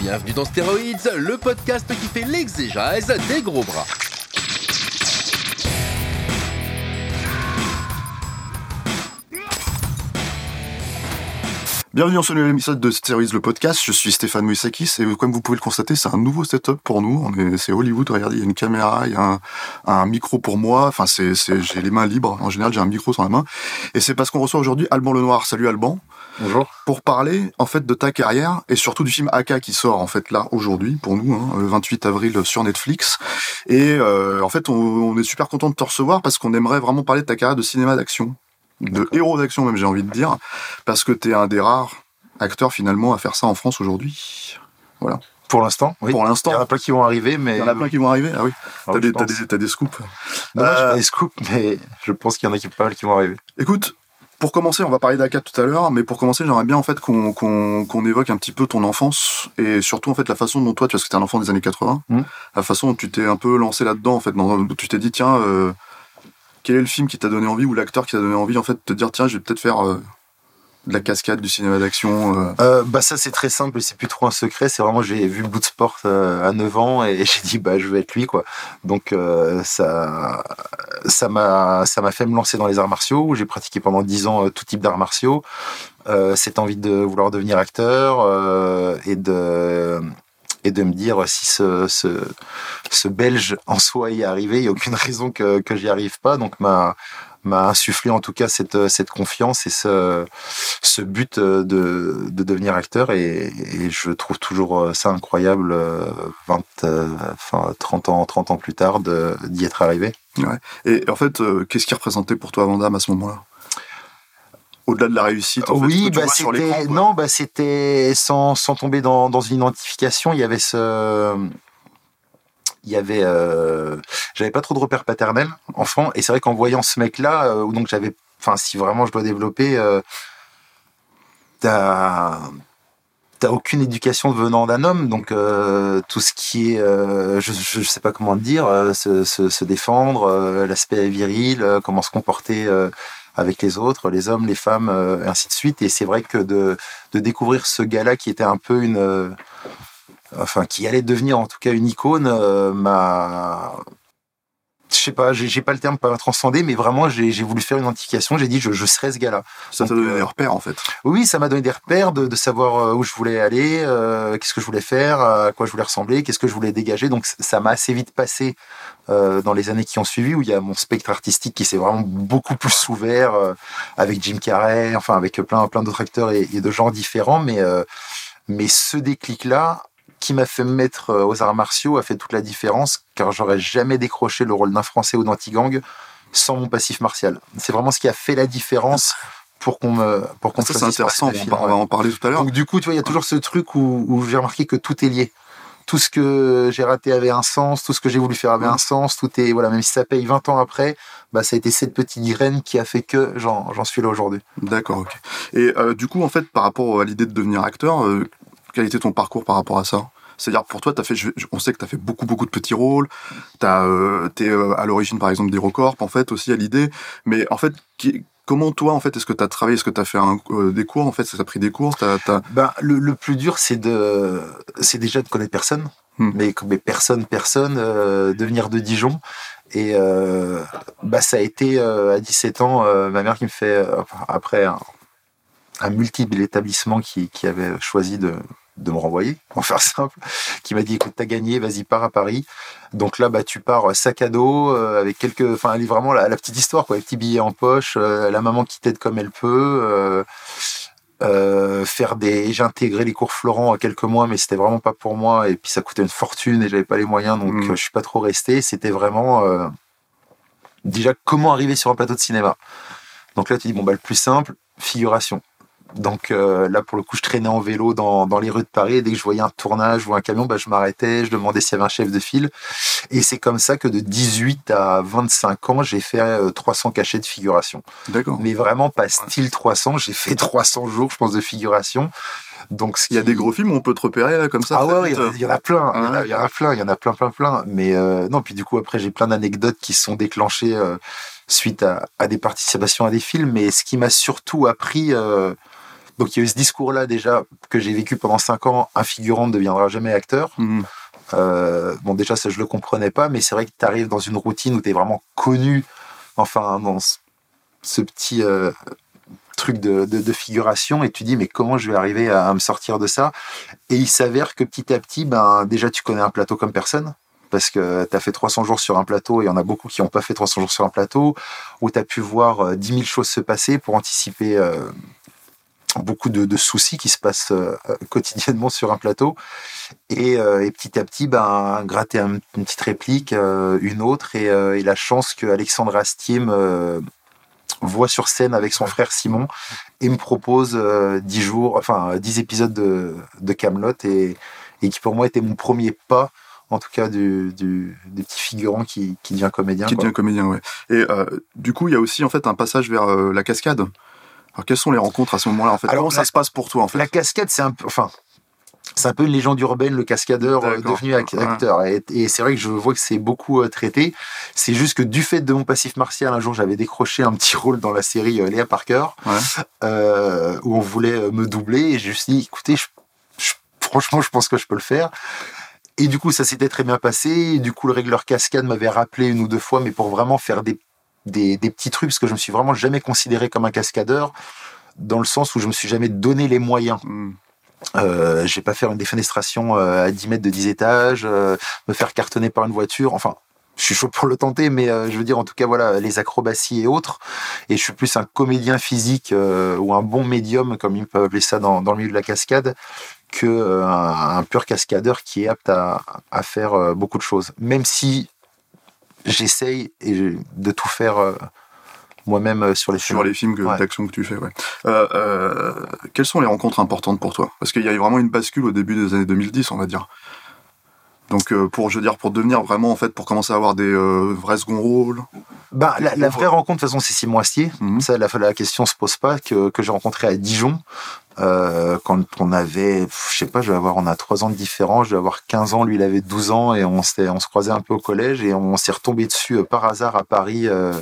Bienvenue dans Stéroïdes, le podcast qui fait l'exégèse des gros bras. Bienvenue dans ce nouvel épisode de Stéroïdes le podcast. Je suis Stéphane Moussakis et comme vous pouvez le constater, c'est un nouveau setup pour nous. Est, c'est Hollywood. Regardez, il y a une caméra, il y a un, un micro pour moi. Enfin, c'est, j'ai les mains libres. En général, j'ai un micro sur la main. Et c'est parce qu'on reçoit aujourd'hui Alban Lenoir. Salut Alban. Bonjour. Pour parler, en fait, de ta carrière et surtout du film Aka qui sort, en fait, là, aujourd'hui, pour nous, hein, le 28 avril sur Netflix. Et, euh, en fait, on, on est super content de te recevoir parce qu'on aimerait vraiment parler de ta carrière de cinéma d'action de héros d'action même j'ai envie de dire, parce que tu es un des rares acteurs finalement à faire ça en France aujourd'hui. Voilà. Pour l'instant, oui. Pour l'instant. Il y en a plein qui vont arriver, mais. Il y en a plein qui vont arriver, ah oui. Ah T'as des, t'as des, t'as des scoops. Non, j'ai Euh, pas des scoops, mais je pense qu'il y en a qui, pas mal qui vont arriver. Écoute, pour commencer, on va parler d'Aka tout à l'heure, mais pour commencer, j'aimerais bien en fait qu'on qu'on qu'on évoque un petit peu ton enfance et surtout en fait la façon dont toi, tu parce que t'es un enfant des années 80, Mhm. la façon dont tu t'es un peu lancé là-dedans en fait, dans, tu t'es dit tiens, euh, quel est le film qui t'a donné envie ou l'acteur qui t'a donné envie en fait de te dire tiens, je vais peut-être faire euh, de la cascade, du cinéma d'action. euh. Euh, bah ça c'est très simple, c'est plus trop un secret. C'est vraiment j'ai vu Bloodsport à 9 ans et j'ai dit bah je veux être lui quoi. Donc ça ça m'a ça m'a fait me lancer dans les arts martiaux. J'ai pratiqué pendant 10 ans tout type d'arts martiaux. Cette envie de vouloir devenir acteur et de de me dire si ce, ce, ce Belge en soi y est arrivé, il n'y a aucune raison que, que j'y arrive pas. Donc m'a m'a insufflé en tout cas cette, cette confiance et ce, ce but de, de devenir acteur et, je trouve toujours ça incroyable euh, 20, euh, enfin 30 ans 30 ans plus tard d'y être arrivé. Et en fait, euh, qu'est-ce qui représentait pour toi Van Damme à ce moment-là? Au-delà de la réussite, en fait, oui, tu bah c'était non, bah c'était sans, sans tomber dans, dans une identification, il y avait ce il y avait euh, j'avais pas trop de repères paternels enfant et c'est vrai qu'en voyant ce mec là euh, donc j'avais enfin si vraiment je dois développer euh, t'as t'as aucune éducation venant d'un homme donc tout ce qui est je, je sais pas comment dire se, se, se défendre l'aspect viril comment se comporter avec les autres, les hommes, les femmes, euh, ainsi de suite. Et c'est vrai que de, de découvrir ce gars-là qui était un peu une, euh, enfin, qui allait devenir en tout cas une icône, euh, m'a, je sais pas, j'ai pas le terme pour transcender, mais vraiment j'ai voulu faire une identification. J'ai dit je, je serai ce gars-là. Ça t'a donné euh, des repères, en fait. Oui, ça m'a donné des repères de, de savoir euh, où je voulais aller, euh, qu'est-ce que je voulais faire, à quoi je voulais ressembler, qu'est-ce que je voulais dégager. Donc ça m'a assez vite passé euh, dans les années qui ont suivi, où il y a mon spectre artistique qui s'est vraiment beaucoup plus ouvert euh, avec Jim Carrey, enfin avec plein plein d'autres acteurs et, et de genres différents. Mais euh, mais ce déclic-là qui m'a fait me mettre euh, aux arts martiaux a fait toute la différence, car j'aurais jamais décroché le rôle d'un Français ou d'anti-gang sans mon passif martial. C'est vraiment ce qui a fait la différence pour qu'on me pour qu'on Ça, c'est intéressant, on va, en parler tout à l'heure. donc du coup, tu vois, il y a toujours ce truc où, où j'ai remarqué que tout est lié. Tout ce que j'ai raté avait un sens, tout ce que j'ai voulu faire avait un sens, tout est voilà, même si ça paye 20 ans après, bah ça a été cette petite graine qui a fait que j'en j'en suis là aujourd'hui. D'accord, ok. Et euh, du coup, en fait, par rapport à l'idée de devenir acteur, euh, quel était ton parcours par rapport à ça? C'est-à-dire, pour toi, as fait, on sait que tu as fait beaucoup, beaucoup de petits rôles. Tu es à l'origine, par exemple, d'HeroCorp, en fait, aussi à l'idée. Mais en fait, qui- comment toi, en fait, est-ce que tu as travaillé Est-ce que tu as fait un- euh, des cours, en fait Ça t'a pris des cours t'as- t'as- Ben, le, le plus dur, c'est de, c'est déjà de connaître personne. Hmm. Mais, mais personne, personne, euh, de venir de Dijon. Et euh, bah, ça a été euh, à 17 ans, euh, ma mère qui me fait, euh, après un, un multiple établissement qui, qui avait choisi de, de me renvoyer, pour faire simple, qui m'a dit écoute, t'as gagné, vas-y, pars à Paris. Donc là, bah, tu pars sac à dos, euh, avec quelques. Enfin, elle est vraiment la, la petite histoire, quoi, les petits billets en poche, euh, la maman qui t'aide comme elle peut. euh, euh, faire des j'ai intégré les cours Florent à quelques mois mais c'était vraiment pas pour moi et puis ça coûtait une fortune et j'avais pas les moyens donc euh, je suis pas trop resté c'était vraiment euh, déjà comment arriver sur un plateau de cinéma? Donc là, tu dis, bon, bah, le plus simple, figuration. Donc euh, là, pour le coup, je traînais en vélo dans, dans, les rues de Paris. Et dès que je voyais un tournage ou un camion, bah, je m'arrêtais, je demandais s'il y avait un chef de file. Et c'est comme ça que de 18 à 25 ans, j'ai fait 300 cachets de figuration. D'accord. Mais vraiment pas style 300. J'ai fait 300 jours, je pense, de figuration. Donc, il y a des gros films où on peut te repérer là, comme ça. Ah ouais, il y, en a plein, il y, en a, plein, il y en a plein, plein, plein. Mais euh, non, puis du coup après j'ai plein d'anecdotes qui sont déclenchées euh, suite à, à, des participations à des films. Mais ce qui m'a surtout appris, euh, donc il y a eu ce discours-là déjà que j'ai vécu pendant cinq ans. Un figurant ne deviendra jamais acteur. Mhm. Euh, bon déjà ça je le comprenais pas, mais c'est vrai que tu arrives dans une routine où tu es vraiment connu. Enfin dans ce petit euh, truc de, de, de, figuration et tu dis mais comment je vais arriver à, à me sortir de ça? Et il s'avère que petit à petit ben déjà tu connais un plateau comme personne parce que tu as fait 300 jours sur un plateau et il y en a beaucoup qui n'ont pas fait 300 jours sur un plateau où tu as pu voir euh, 10 000 choses se passer pour anticiper euh, beaucoup de, de, soucis qui se passent euh, quotidiennement sur un plateau et, euh, et petit à petit ben gratter un, une petite réplique euh, une autre et, et, la chance que Alexandre Astier me voit sur scène avec son frère Simon et me propose euh, 10 jours, enfin 10 épisodes de, de Camelot et, et, qui pour moi était mon premier pas, en tout cas du, du, du petit figurant qui, qui devient comédien. Qui quoi. devient comédien, ouais. Et euh, du coup, il y a aussi en fait un passage vers euh, la cascade. Alors quelles sont les rencontres à ce moment-là en fait? Alors, Comment ça se passe pour toi en fait? La cascade, c'est un peu, enfin. C'est un peu une légende urbaine, le cascadeur euh, devenu acteur. Ouais. Et, et c'est vrai que je vois que c'est beaucoup euh, traité. C'est juste que du fait de mon passif martial, un jour j'avais décroché un petit rôle dans la série euh, Léa Parker, ouais. euh, où on voulait me doubler. Et je me suis dit, écoutez, je, je, franchement, je pense que je peux le faire. Et du coup, ça s'était très bien passé. Et du coup, le régleur cascade m'avait rappelé une ou deux fois, mais pour vraiment faire des, des, des, petits trucs, parce que je me suis vraiment jamais considéré comme un cascadeur, dans le sens où je me suis jamais donné les moyens. Mm. Euh, j'ai pas faire une défenestration euh, à 10 mètres de 10 étages, euh, me faire cartonner par une voiture. Enfin, je suis chaud pour le tenter, mais euh, je veux dire, en tout cas, voilà, les acrobaties et autres. Et je suis plus un comédien physique euh, ou un bon médium, comme ils peuvent appeler ça dans, dans le milieu de la cascade, que euh, un, un, pur cascadeur qui est apte à, à faire beaucoup de choses. Même si j'essaye de tout faire moi-même euh, sur les sur films. les films ouais. d'action que tu fais. Ouais. Euh, euh, quelles sont les rencontres importantes pour toi? Parce qu'il y a eu vraiment une bascule au début des années 2010, on va dire. Donc euh, pour je veux dire pour devenir vraiment en fait pour commencer à avoir des euh, vrais second rôles. Bah la, la, vraie rencontre de toute façon c'est Simon Astier. Mm -hmm. Ça la, la question se pose pas que, que j'ai rencontré à Dijon euh, quand on avait je sais pas je vais avoir on a trois ans de différence je vais avoir 15 ans lui il avait 12 ans et on s'est on se croisait un peu au collège et on s'est retombé dessus par hasard à Paris euh,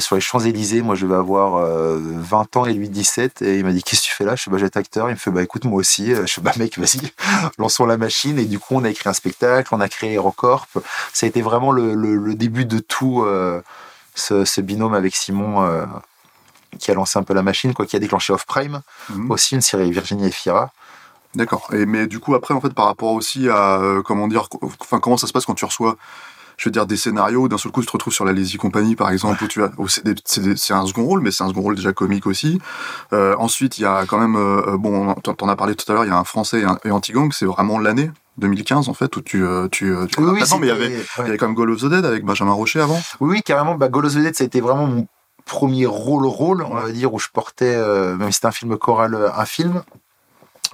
sur les Champs-Élysées, moi je vais avoir euh, 20 ans et lui 17, et il m'a dit Qu'est-ce que tu fais là? Je suis bah, j'étais acteur. Il me fait Bah écoute, moi aussi. Je suis Bah mec, vas-y, lançons la machine. Et du coup, on a écrit un spectacle, on a créé Aerocorp. Ça a été vraiment le, le, le début de tout euh, ce, ce, binôme avec Simon euh, qui a lancé un peu la machine, quoi, qui a déclenché Off Prime, mmh. aussi une série Virginie et Fira. D'accord. Et mais du coup après en fait par rapport aussi à euh, comment dire, enfin comment ça se passe quand tu reçois je veux dire, des scénarios, d'un seul coup, tu te retrouves sur la Lazy Company, par exemple, où tu as, où c'est un second rôle, mais c'est un second rôle déjà comique aussi. Euh, ensuite, il y a quand même, euh, bon, t'en as parlé tout à l'heure, il y a un français et, un, et Antigang, c'est vraiment l'année 2015 en fait où tu euh, tu, tu oui, oui non, mais il y avait ouais. il y avait quand même Goal of the Dead avec Benjamin Rocher avant oui, oui carrément bah, Goal of the Dead ça a été vraiment mon premier rôle rôle on va dire où je portais euh, même si c'était un film choral un film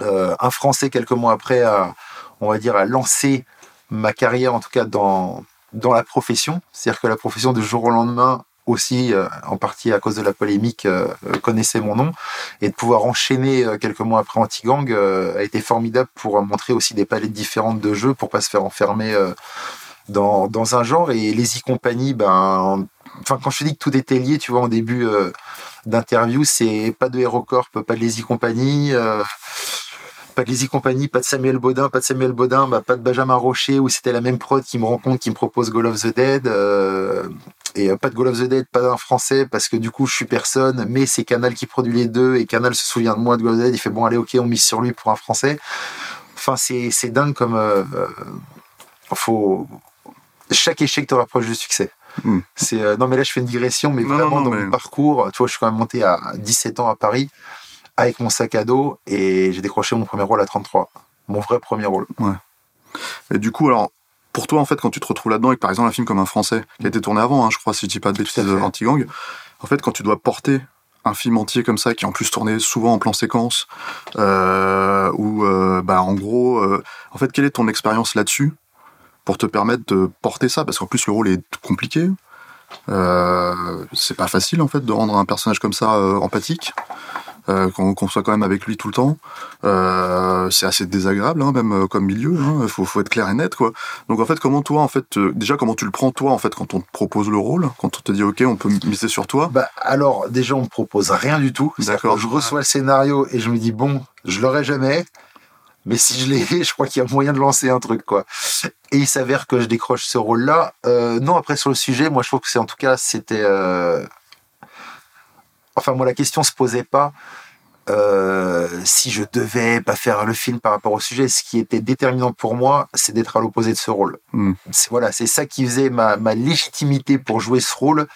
euh, un français quelques mois après a, on va dire a lancé ma carrière en tout cas dans dans la profession, c'est-à-dire que la profession de jour au lendemain aussi, euh, en partie à cause de la polémique, euh, connaissait mon nom, et de pouvoir enchaîner euh, quelques mois après Antigang a été formidable pour montrer aussi des palettes différentes de jeux, pour pas se faire enfermer dans, dans un genre. Et les e-compagnies, ben, enfin quand je te dis que tout était lié, tu vois, en début d'interview, c'est pas de HeroCorp, pas de les e-compagnies pas de Lizzie Compagnie, pas de Samuel Baudin, pas de Samuel Baudin, bah, pas de Benjamin Rocher, où c'était la même prod qui me rencontre, qui me propose Goal of the Dead, euh, et euh, pas de Goal of the Dead, pas d'un français, parce que du coup, je suis personne, mais c'est Canal qui produit les deux, et Canal se souvient de moi de Goal of the Dead, il fait bon, allez, ok, on mise sur lui pour un français. Enfin, c'est, dingue comme, euh, faut, chaque échec te rapproche du succès. Mm. C'est, euh, non, mais là, je fais une digression, mais non, vraiment, non, non, dans mais... mon parcours, tu vois, je suis quand même monté à 17 ans à Paris, avec mon sac à dos et j'ai décroché mon premier rôle à 33. Mon vrai premier rôle. Ouais. Et du coup, alors, pour toi, en fait, quand tu te retrouves là-dedans, avec par exemple un film comme un français qui a été tourné avant, hein, je crois, si je dis pas de bêtises, Anti-Gang, en fait, quand tu dois porter un film entier comme ça, qui est en plus tourné souvent en plan séquence, euh, ou euh, bah, en gros, euh, en fait, quelle est ton expérience là-dessus pour te permettre de porter ça? Parce qu'en plus, le rôle est compliqué. C'est pas facile en fait de rendre un personnage comme ça empathique euh, qu'on soit quand même avec lui tout le temps. Euh, c'est assez désagréable, hein, même euh, comme milieu. Il hein, faut, faut, être clair et net, quoi. Donc en fait, comment toi, en fait, déjà comment tu le prends toi, en fait, quand on te propose le rôle, quand on te dit ok, on peut miser sur toi? Bah alors déjà, on me propose rien du tout. D'accord. Je reçois le scénario et je me dis bon, je l'aurai jamais. Mais si je l'ai, je crois qu'il y a moyen de lancer un truc, quoi. Et il s'avère que je décroche ce rôle-là. Euh, non, après sur le sujet, moi je trouve que c'est en tout cas c'était enfin moi la question se posait pas euh, si je devais pas faire le film par rapport au sujet. Ce qui était déterminant pour moi, c'est d'être à l'opposé de ce rôle. Mm. C'est voilà, c'est ça qui faisait ma, ma, légitimité pour jouer ce rôle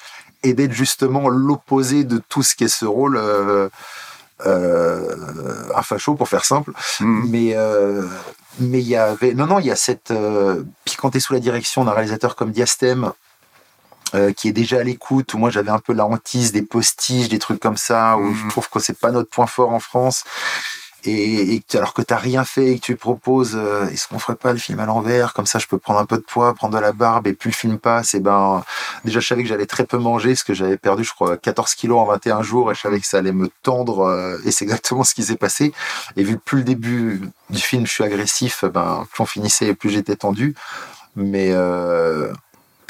et d'être justement l'opposé de tout ce qu'est ce rôle. Euh, euh, un facho pour faire simple, mm. mais euh, mais il y avait non non il y a cette euh, puis quand t'es sous la direction d'un réalisateur comme Diastème euh, qui est déjà à l'écoute, où moi j'avais un peu la hantise des postiches, des trucs comme ça, où je mhm. trouve que c'est pas notre point fort en France. Et, et alors que t'as rien fait et que tu proposes, euh, est-ce qu'on ferait pas le film à l'envers? Comme ça, je peux prendre un peu de poids, prendre de la barbe, et plus le film passe, et ben, déjà, je savais que j'allais très peu manger, parce que j'avais perdu, je crois, 14 kilos en 21 jours, et je savais que ça allait me tendre, euh, et c'est exactement ce qui s'est passé. Et vu que plus le début du film, je suis agressif, ben, plus on finissait, et plus j'étais tendu. Mais euh,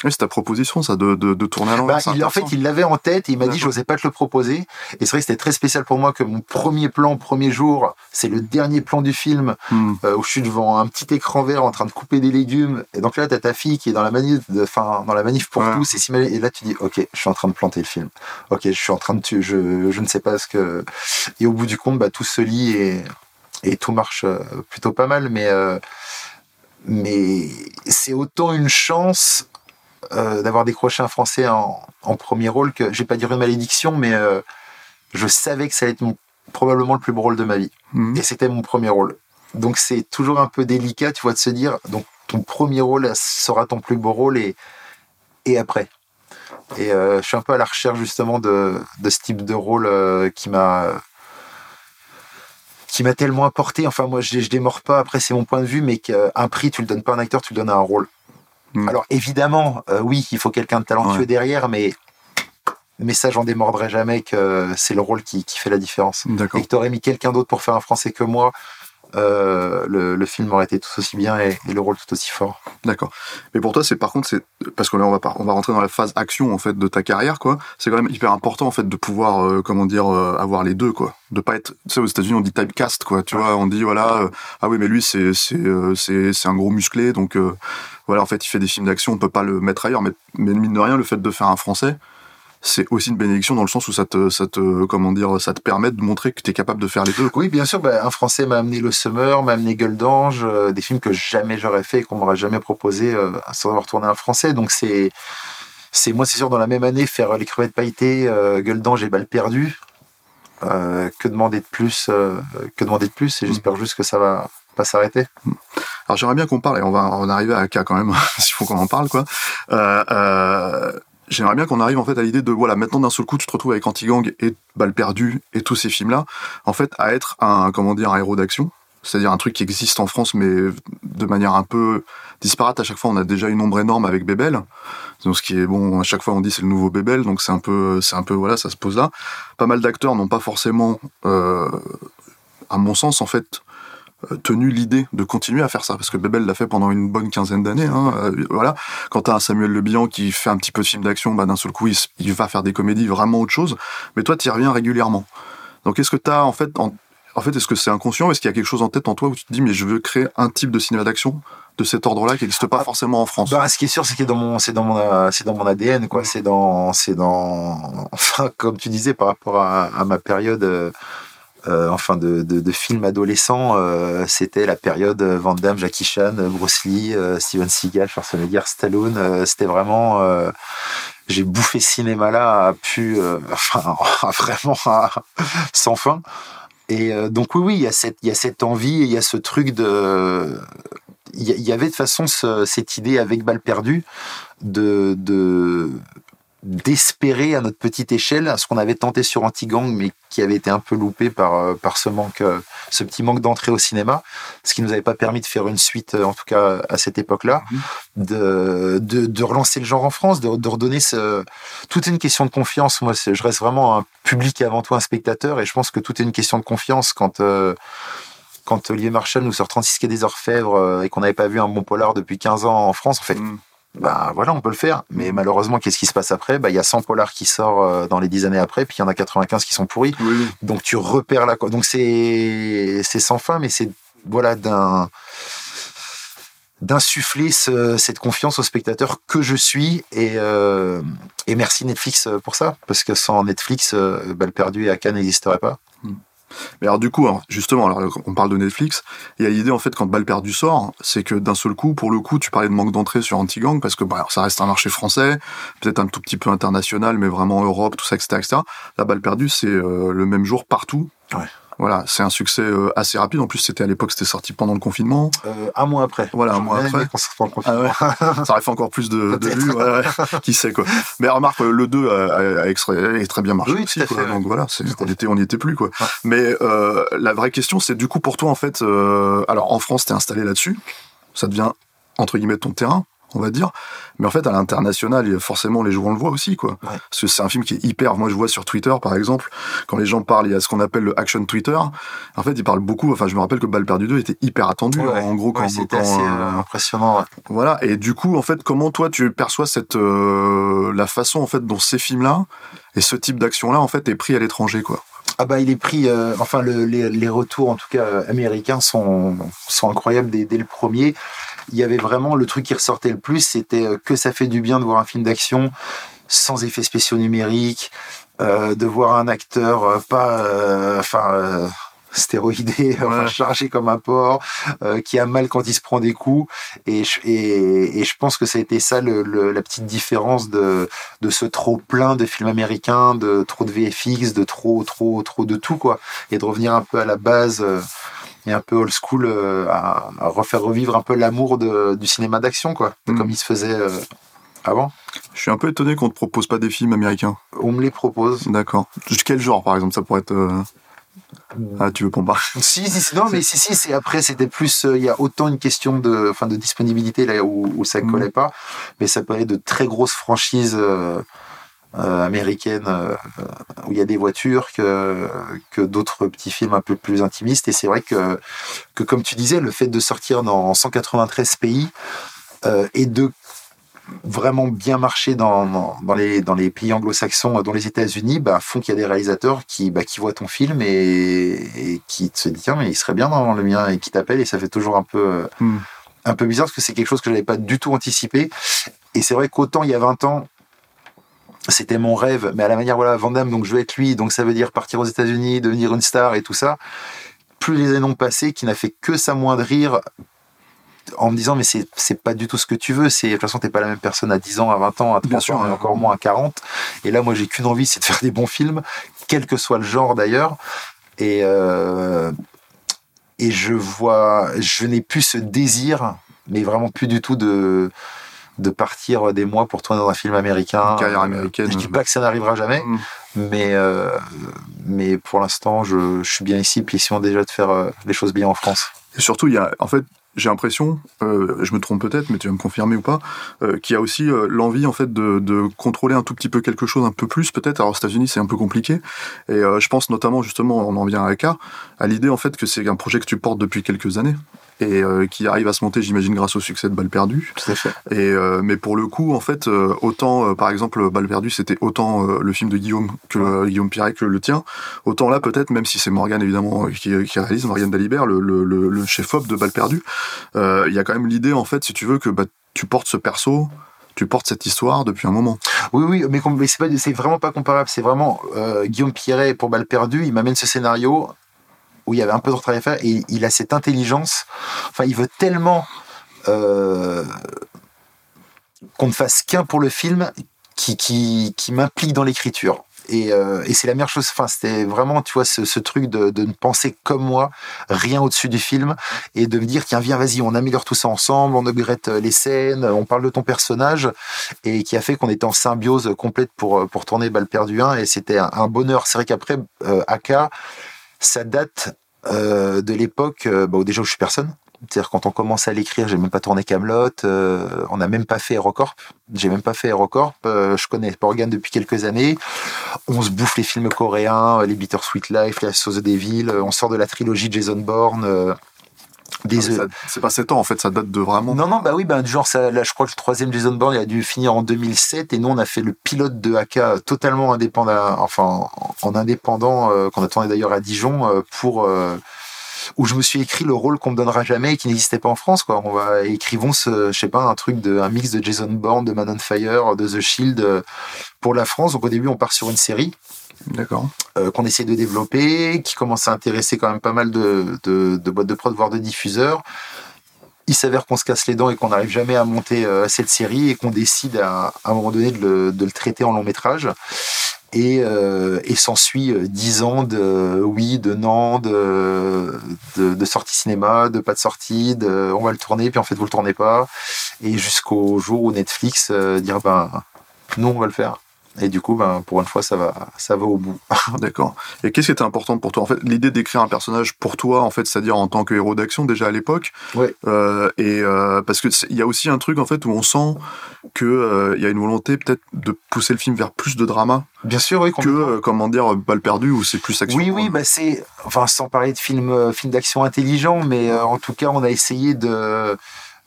c'est ta proposition, ça, de, de, de tourner à l'envers. Bah, en fait, il l'avait en tête et il m'a dit, j'osais pas te le proposer. Et c'est vrai que c'était très spécial pour moi que mon premier plan, premier jour, c'est le dernier plan du film hmm. euh, où je suis devant un petit écran vert en train de couper des légumes. Et donc là, t'as ta fille qui est dans la manif, enfin, dans la manif pour tous. Et, et là, tu dis, ok, je suis en train de planter le film. Ok, je suis en train de, je, je ne sais pas ce que. Et au bout du compte, bah, tout se lit et, et tout marche euh, plutôt pas mal. Mais euh, mais c'est autant une chance euh, d'avoir décroché un Français en, premier rôle que, je vais pas dire une malédiction, mais euh, je savais que ça allait être probablement le plus beau rôle de ma vie. Mhm. Et c'était mon premier rôle. Donc c'est toujours un peu délicat, tu vois, de se dire, donc ton premier rôle sera ton plus beau rôle et, et après. Et euh, je suis un peu à la recherche justement de, de ce type de rôle qui m'a qui m'a tellement apporté. Enfin, moi, je, je démords pas. Après, c'est mon point de vue, mais qu'un prix, tu le donnes pas à un acteur, tu le donnes à un rôle. Mm. Alors évidemment, euh, oui, il faut quelqu'un de talentueux derrière, mais mais ça, j'en démordrai jamais que c'est le rôle qui, fait la différence. Et que t'aurais mis quelqu'un d'autre pour faire un français que moi, euh, le, film aurait été tout aussi bien et, le rôle tout aussi fort. D'accord. Mais pour toi, c'est par contre, c'est parce que là, on va on va rentrer dans la phase action en fait de ta carrière, quoi. C'est quand même hyper important en fait de pouvoir, euh, comment dire, avoir les deux, quoi. De pas être, tu sais, aux États-Unis, on dit typecast, quoi. Tu vois, on dit voilà, ah oui, mais lui, c'est c'est c'est c'est un gros musclé, donc voilà, en fait, il fait des films d'action, on peut pas le mettre ailleurs, mais, mais mine de rien, le fait de faire un français, c'est aussi une bénédiction dans le sens où ça te, ça te, comment dire, ça te permet de montrer que tu es capable de faire les deux. Oui, bien sûr. Bah, un Français m'a amené Le Summer, m'a amené Gueule d'Ange, euh, des films que jamais j'aurais fait et qu'on m'aurait jamais proposé euh, sans avoir tourné un Français. Donc c'est, c'est moi, c'est sûr, dans la même année, faire Les Crevettes Pailletées, euh, Gueule d'Ange et Balle Perdue. que demander de plus Que demander de plus Et mm. j'espère juste que ça va pas s'arrêter. Mm. Alors j'aimerais bien qu'on parle, et on va en arriver à K quand même, s'il faut qu'on en parle, quoi. Euh, euh, j'aimerais bien qu'on arrive en fait à l'idée de voilà maintenant d'un seul coup tu te retrouves avec Anti-Gang et Balle perdue et tous ces films là en fait à être un comment dire un héros d'action. C'est-à-dire un truc qui existe en France mais de manière un peu disparate. À chaque fois on a déjà une ombre énorme avec Bébel. Donc ce qui est bon à chaque fois on dit c'est le nouveau Bébel. Donc c'est un peu c'est un peu voilà ça se pose là. Pas mal d'acteurs n'ont pas forcément euh, à mon sens en fait tenu l'idée de continuer à faire ça parce que Bebel l'a fait pendant une bonne quinzaine d'années hein, euh, voilà quand t'as un Samuel Le Bihan qui fait un petit peu de film d'action bah d'un seul coup il, va faire des comédies vraiment autre chose mais toi tu y reviens régulièrement donc est-ce que t'as en fait en, fait est-ce que c'est inconscient est-ce qu'il y a quelque chose en tête en toi où tu te dis mais je veux créer un type de cinéma d'action de cet ordre-là qui n'existe pas ah, forcément en France? Bah, ce qui est sûr, c'est que dans mon, c'est dans mon, c'est dans mon ADN, quoi. C'est dans, c'est dans, enfin, comme tu disais, par rapport à, à ma période, euh, euh, enfin de, films adolescents, euh, c'était la période Van Damme, Jackie Chan, Bruce Lee, euh, Steven Seagal, Schwarzenegger, Stallone. c'était vraiment, j'ai bouffé cinéma là, pu, enfin vraiment sans fin. Et donc oui, oui, il y a cette, envie, il y a ce truc de, il y, avait de façon cette idée avec balle perdue de, de d'espérer à notre petite échelle ce qu'on avait tenté sur Anti-Gang, mais qui avait été un peu loupé par, euh, par ce manque, euh, ce petit manque d'entrée au cinéma, ce qui nous avait pas permis de faire une suite, euh, en tout cas à cette époque-là, Mhm. de, de, de relancer le genre en France, de, de redonner ce, tout est une question de confiance. Moi, je reste vraiment un public et avant tout un spectateur, et je pense que tout est une question de confiance quand, euh, quand Olivier Marchal nous sort 36 quai des Orfèvres et qu'on n'avait pas vu un bon polar depuis 15 ans en France, en fait, Mm. Bah voilà, on peut le faire. Mais malheureusement, qu'est-ce qui se passe après? Bah il y a 100 polars qui sortent euh, dans les 10 années après, puis il y en a 95 qui sont pourris. Oui. Donc tu repères la. Donc c'est c'est sans fin, mais c'est voilà d'un d'insuffler ce- cette confiance au spectateur que je suis et euh, et merci Netflix pour ça parce que sans Netflix, euh, Balle perdue et Aka n'existerait pas. Mais alors du coup, alors, justement, alors, on parle de Netflix, il y a l'idée en fait quand Balle perdu sort, c'est que d'un seul coup, pour le coup, tu parlais de manque d'entrée sur Anti-Gang, parce que ça reste un marché français, peut-être un tout petit peu international, mais vraiment Europe, tout ça, etc. etc. La Balle perdue, c'est euh, le même jour partout. Voilà, c'est un succès euh, assez rapide. En plus, c'était à l'époque, c'était sorti pendant le confinement. Euh, un mois après. Voilà, un mois après. confinement. Ça aurait fait encore plus de, de vues, ouais, ouais. qui sait quoi. Mais remarque, le 2 a, a- extra- a très bien marché Oui, aussi, quoi. fait, donc voilà, on était, on n'y était plus quoi. Mais euh, la vraie question, c'est du coup pour toi en fait, alors en France, t'es installé là-dessus, ça devient entre guillemets ton terrain, on va dire. Mais en fait, à l'international, forcément les joueurs on le voit aussi quoi. Ouais. Parce que c'est un film qui est hyper. Moi, je vois sur Twitter par exemple, quand les gens parlent, il y a ce qu'on appelle le action Twitter. En fait, ils parlent beaucoup. Enfin, je me rappelle que Balle perdue 2 était hyper attendu. Ouais. En gros, quand, Ouais, c'était assez euh, euh, impressionnant. voilà, et du coup, en fait, comment toi tu perçois cette euh, la façon en fait dont ces films-là et ce type d'action-là en fait est pris à l'étranger, quoi? Ah bah il est pris, euh, enfin le- les, les retours en tout cas euh, américains sont, sont incroyables dès, dès le premier. Il y avait vraiment le truc qui ressortait le plus, c'était euh, que ça fait du bien de voir un film d'action sans effets spéciaux numériques, euh, de voir un acteur euh, pas, enfin stéroïdé, enfin, chargé comme un porc, euh, qui a mal quand il se prend des coups. Et je, et, et je pense que ça a été ça le, le- la petite différence de, de ce trop plein de films américains, de trop de VFX, de trop, trop, trop de tout, quoi. Et de revenir un peu à la base euh, et un peu old school, euh, à, à refaire revivre un peu l'amour du cinéma d'action, quoi. Mm. Comme il se faisait avant. Je suis un peu étonné qu'on te propose pas des films américains. On me les propose. D'accord. Quel genre, par exemple, ça pourrait être Ah, tu veux pas en parler Si, si, si, non, mais si, si, c'est après, c'était plus, euh, il y a autant une question de, enfin, de disponibilité là où, où ça Mhm. collait pas, mais ça peut aller de très grosses franchises euh, euh, américaines où il y a des voitures que, que d'autres petits films un peu plus intimistes. Et c'est vrai que, que, comme tu disais, le fait de sortir dans 193 pays et de vraiment bien marcher dans, dans, dans les, dans les pays anglo-saxons, dont les États-Unis, bah, font qu'il y a des réalisateurs qui, bah, qui voient ton film et, et qui se disent tiens mais il serait bien dans le mien et qui t'appellent. Et ça fait toujours un peu euh, Hmm. un peu bizarre parce que c'est quelque chose que j'avais pas du tout anticipé. Et c'est vrai qu'autant il y a 20 ans c'était mon rêve mais à la manière voilà Van Damme donc je veux être lui donc ça veut dire partir aux États-Unis devenir une star et tout ça. Plus les années ont passé qui n'a fait que s'amoindrir en me disant mais c'est c'est pas du tout ce que tu veux. C'est de toute façon t'es pas la même personne à 10 ans à 20 ans à 30 Bien sûr, ans et encore moins à 40 et là moi j'ai qu'une envie c'est de faire des bons films quel que soit le genre d'ailleurs. Et euh, et je vois je n'ai plus ce désir mais vraiment plus du tout de de partir des mois pour tourner dans un film américain. Une carrière américaine. je dis pas que ça n'arrivera jamais Hmm. mais euh, mais pour l'instant je, je suis bien ici puis essayons déjà de faire euh, les choses bien en France. Et surtout, il y a, en fait, j'ai l'impression, euh, je me trompe peut-être, mais tu vas me confirmer ou pas, euh, qu'il y a aussi euh, l'envie en fait de, contrôler un tout petit peu quelque chose un peu plus peut-être. Alors aux États-Unis c'est un peu compliqué, et je pense notamment justement, on en vient à Aka, à l'idée en fait que c'est un projet que tu portes depuis quelques années et euh, qui arrive à se monter, j'imagine, grâce au succès de Balle perdue. tout à fait Et euh, mais pour le coup, en fait, euh, autant par exemple Balle perdue, c'était autant le film de Guillaume que Guillaume Pierret que le tien. Autant là, peut-être, même si c'est Morgan évidemment qui, qui réalise, Morgan Dalibert, le, le, le, le chef-op de Balle perdue, il y a quand même l'idée en fait, si tu veux, que bah, tu portes ce perso, tu portes cette histoire depuis un moment. Oui, oui, mais, c'est pas, c'est vraiment pas comparable. C'est vraiment euh, Guillaume Pierret pour Balle perdue. Il m'amène ce scénario où il y avait un peu de travail à faire et il a cette intelligence. Enfin, il veut tellement euh, qu'on ne fasse qu'un pour le film qui, qui, m'implique dans l'écriture. Et, euh, et c'est la meilleure chose. Enfin, c'était vraiment, tu vois, ce, ce truc de, de ne penser comme moi, rien au-dessus du film, et de me dire, tiens, viens, vas-y, on améliore tout ça ensemble, on upgrade les scènes, on parle de ton personnage, et qui a fait qu'on était en symbiose complète pour, pour tourner Balle perdue 1, et c'était un, un bonheur. C'est vrai qu'après, euh, Aka, ça date euh, de l'époque euh, bah, déjà où je suis personne. C'est-à-dire quand on commence à l'écrire, j'ai même pas tourné Camelot, euh, on n'a même pas fait Aerocorp, j'ai même pas fait Aerocorp, je connais Porgan depuis quelques années. On se bouffe les films coréens, les Bittersweet Life, les Sauce des villes, on sort de la trilogie Jason Bourne. euh, des, Ah, ça- C'est pas 7 ans en fait, ça date de vraiment. non, non, bah oui, ben, genre, ça, là, je crois que le troisième Jason Bourne, il a dû finir en 2007, et nous, on a fait le pilote de AK totalement indépendant, enfin, en, en indépendant, euh, qu'on a tourné d'ailleurs à Dijon, euh, pour, euh, où je me suis écrit le rôle qu'on me donnera jamais et qui n'existait pas en France, quoi. On va, écrivons ce, je sais pas, un truc de, un mix de Jason Bourne, de Man on Fire, de The Shield, euh, pour la France. Donc, au début, on part sur une série Euh, qu'on essaie de développer, qui commence à intéresser quand même pas mal de, boîtes de prod, voire de diffuseurs. Il s'avère qu'on se casse les dents et qu'on n'arrive jamais à monter euh, cette série et qu'on décide à, un moment donné de le, traiter en long métrage. Et, euh, et s'ensuit euh, dix ans de oui, de non, de, de, sortie cinéma, de pas de sortie, de on va le tourner, puis en fait vous le tournez pas. Et jusqu'au jour où Netflix dira ben nous on va le faire. Et du coup, ben, pour une fois, ça va, ça va au bout. D'accord. Et qu'est-ce qui était important pour toi? En fait, l'idée d'écrire un personnage pour toi, en fait, c'est-à-dire en tant que héros d'action déjà à l'époque. Ouais. Euh, et euh, parce que il y a aussi un truc en fait où on sent que euh, il y a une volonté peut-être de pousser le film vers plus de drama Bien sûr, oui. que comment dire balle perdue où c'est plus action. Oui, oui, bah c'est, enfin, sans parler de films, euh, films d'action intelligents, mais en tout cas, on a essayé de,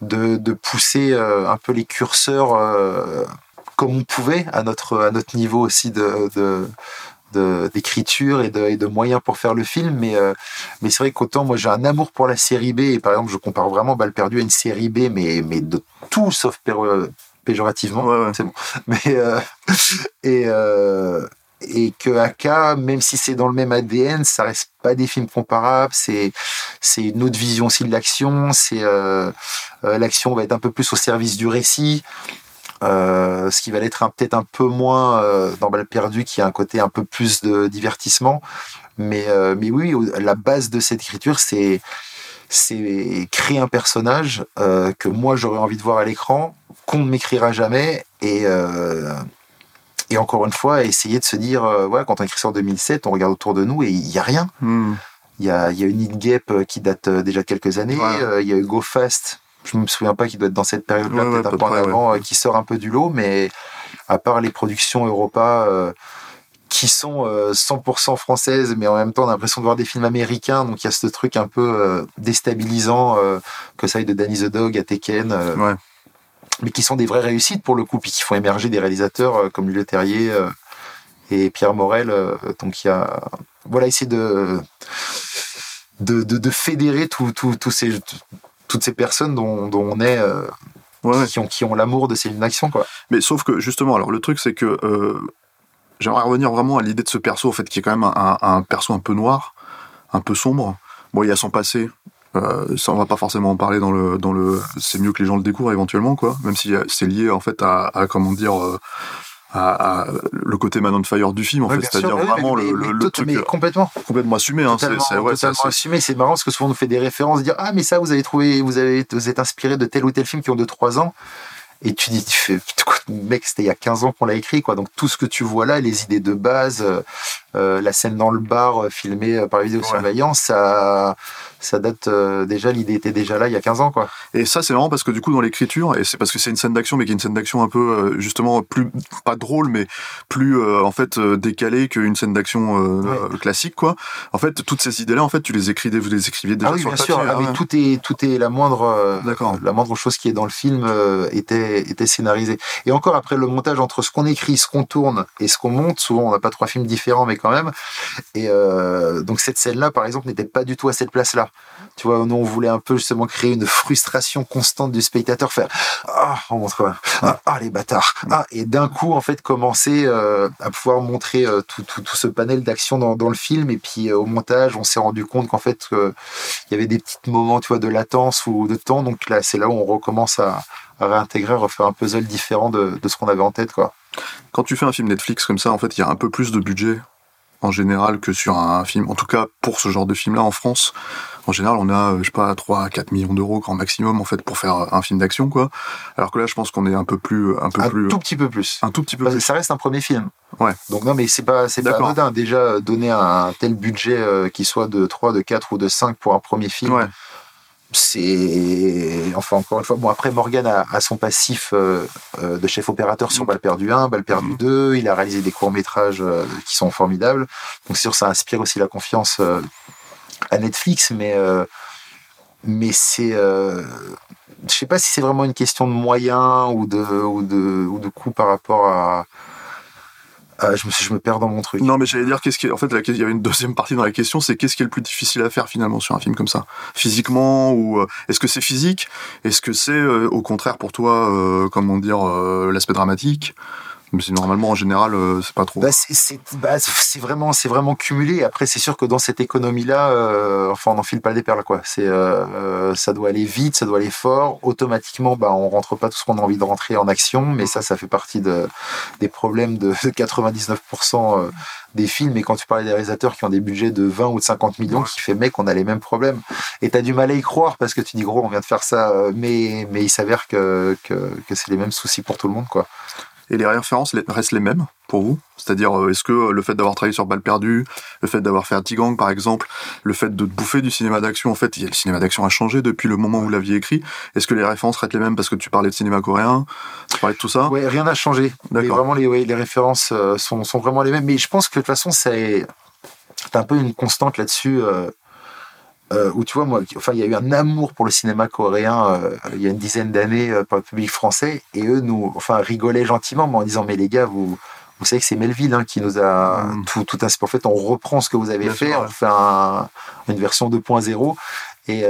de, de pousser un peu les curseurs comme on pouvait à notre, à notre niveau aussi de, d'écriture et de, et de moyens pour faire le film. Mais, euh, mais c'est vrai qu'autant moi j'ai un amour pour la série B et par exemple je compare vraiment Balle perdue à une série B, mais, mais de tout sauf péro- péjorativement. Ouais, ouais. C'est bon. Mais euh, et euh, et que AK, même si c'est dans le même ADN, ça reste pas des films comparables. C'est c'est une autre vision aussi de l'action. C'est euh, euh, l'action va être un peu plus au service du récit. Euh, ce qui va l'être peut-être un peu moins euh, dans Balle perdue, qui a un côté un peu plus de divertissement. Mais, euh, mais oui, la base de cette écriture, c'est c'est créer un personnage euh, que moi j'aurais envie de voir à l'écran, qu'on ne m'écrira jamais, et, et encore une fois, essayer de se dire, ouais, quand on écrit ça en 2007, on regarde autour de nous et il n'y a rien. Hmm. Il y a, y a une Gap qui date déjà de quelques années, Ouais. il y a eu Go Fast, je me souviens pas qui doit être dans cette période-là, Ouais, peut-être un peu en ouais. avant, euh, qui sort un peu du lot, mais à part les productions Europa euh, qui sont euh, 100% françaises, mais en même temps on a l'impression de voir des films américains, donc il y a ce truc un peu euh, déstabilisant euh, que ça aille de Danny the Dog à Tekken, euh, mais qui sont des vraies réussites pour le coup, puis qui font émerger des réalisateurs euh, comme Lully Terrier euh, et Pierre Morel. euh, donc il y a voilà essayer de de, de, de fédérer tous ces toutes ces personnes dont, dont on est euh, Ouais, ouais. qui ont qui ont l'amour de ces films d'action quoi. Mais sauf que justement, alors le truc c'est que euh, j'aimerais revenir vraiment à l'idée de ce perso en fait, qui est quand même un, un- un perso un peu noir, un peu sombre. Bon, il y a son passé. Euh, ça, on va pas forcément en parler dans le dans le. C'est mieux que les gens le découvrent éventuellement, quoi. Même si c'est lié en fait à, à comment dire. euh, à, à le côté Man on Fire du film, en Ouais, fait, c'est-à-dire vraiment mais- le, mais truc euh, complètement complètement assumé. Hein, c'est, c'est, ouais, c'est totalement assez- assumé. C'est marrant parce que souvent on nous fait des références, dire ah mais ça vous avez trouvé, vous avez vous êtes inspiré de tel ou tel film qui ont 2-3 ans. Et tu dis, tu fais, mec, c'était il y a 15 ans qu'on l'a écrit, quoi. Donc tout ce que tu vois là, les idées de base, euh, euh, la scène dans le bar euh, filmée par la vidéosurveillance, ça, ça date euh, déjà, l'idée était déjà là il y a 15 ans, quoi. Et ça, c'est marrant parce que du coup, dans l'écriture, et c'est parce que c'est une scène d'action, mais qui est une scène d'action un peu, euh, justement, plus, pas drôle, mais plus, en fait, décalée qu'une scène d'action Ouais. classique, quoi. En fait, toutes ces idées-là, en fait, tu les écrivais, vous les écriviez déjà ah oui, sur bien le sûr. Ah, mais ouais. tout est, tout est la moindre, la moindre chose qui est dans le film était, était scénarisée. Et encore après le montage entre ce qu'on écrit, ce qu'on tourne et ce qu'on monte, souvent on n'a pas trois films différents, mais quand même. Et euh, donc cette scène-là, par exemple, n'était pas du tout à cette place-là. Tu vois, nous on voulait un peu justement créer une frustration constante du spectateur, faire ah on montre quoi ah, ah, les bâtards ah et d'un coup en fait commencer euh, à pouvoir montrer euh, tout, tout, tout ce panel d'action dans, le film et puis au montage on s'est rendu compte qu'en fait il y avait des petits moments tu vois de latence ou de temps donc là c'est là où on recommence à réintégrer refaire un puzzle différent de, de ce qu'on avait en tête quoi Quand tu fais un film Netflix comme ça, en fait, il y a un peu plus de budget en général que sur un film. En tout cas, pour ce genre de film-là, en France, en général, on a, je sais pas, 3 à 4 millions d'euros grand maximum, en fait, pour faire un film d'action, quoi. Alors que là, je pense qu'on est un peu plus, un peu un plus, tout petit peu plus. un tout petit peu Parce que plus. ça reste un premier film. Ouais. Donc non, mais c'est pas, c'est pas anodin. Déjà, donner un tel budget euh, qui soit de 3, de 4 ou de 5 pour un premier film, Ouais. C'est enfin encore une fois bon après Morgan a, a son passif euh, euh, de chef opérateur sur Balle perdue 1 Balle perdue Mhm. 2 il a réalisé des courts métrages qui sont formidables donc c'est sûr ça inspire aussi la confiance euh, à Netflix mais euh, mais c'est euh, je sais pas si c'est vraiment une question de moyens ou de ou de ou de coût par rapport à, à- je me je me perds dans mon truc. Non, mais j'allais dire, qu'est-ce qui en fait, il y avait une deuxième partie dans la question, c'est qu'est-ce qui est le plus difficile à faire finalement sur un film comme ça? Physiquement ou euh, est-ce que c'est physique? Est-ce que c'est euh, au contraire pour toi, euh, comment dire, l'aspect dramatique? Mais c'est normalement en général, euh, c'est pas trop. Bah, c'est- bah, c'est vraiment, c'est vraiment cumulé. Après, c'est sûr que dans cette économie-là, euh, enfin, on n'enfile pas des perles, quoi. C'est, euh, euh, ça doit aller vite, ça doit aller fort. Automatiquement, bah, on rentre pas tout ce qu'on a envie de rentrer en action, mais ça, ça fait partie de, des problèmes de 99% euh, des films. Et quand tu parlais des réalisateurs qui ont des budgets de 20 ou de 50 millions, qui fait, mec, on a les mêmes problèmes. Et t'as du mal à y croire parce que tu dis, gros, on vient de faire ça, mais, mais il s'avère que, que, que c'est les mêmes soucis pour tout le monde, quoi. Et les références restent les mêmes pour vous? C'est-à-dire, euh, est-ce que euh, le fait d'avoir travaillé sur Balle perdue, le fait d'avoir fait Tigang par exemple, le fait de bouffer du cinéma d'action, en fait, le cinéma d'action a changé depuis le moment où vous l'aviez écrit. Est-ce que les références restent les mêmes parce que tu parlais de cinéma coréen, tu parlais de tout ça? Ouais, rien n'a changé. D'accord. vraiment, les, ouais, les références euh, sont, sont vraiment les mêmes. Mais je pense que de toute façon, c'est c'est un peu une constante là-dessus. euh, euh, où tu vois, moi, enfin, il y a eu un amour pour le cinéma coréen euh, il y a une dizaine d'années euh, par le public français, et eux nous, enfin, rigolaient gentiment, mais en disant, mais les gars, vous, vous savez que c'est Melville hein, qui nous a Mm. tout, tout inspiré. En fait, on reprend ce que vous avez Bien fait, sûr, on fait un- une version 2.0, et,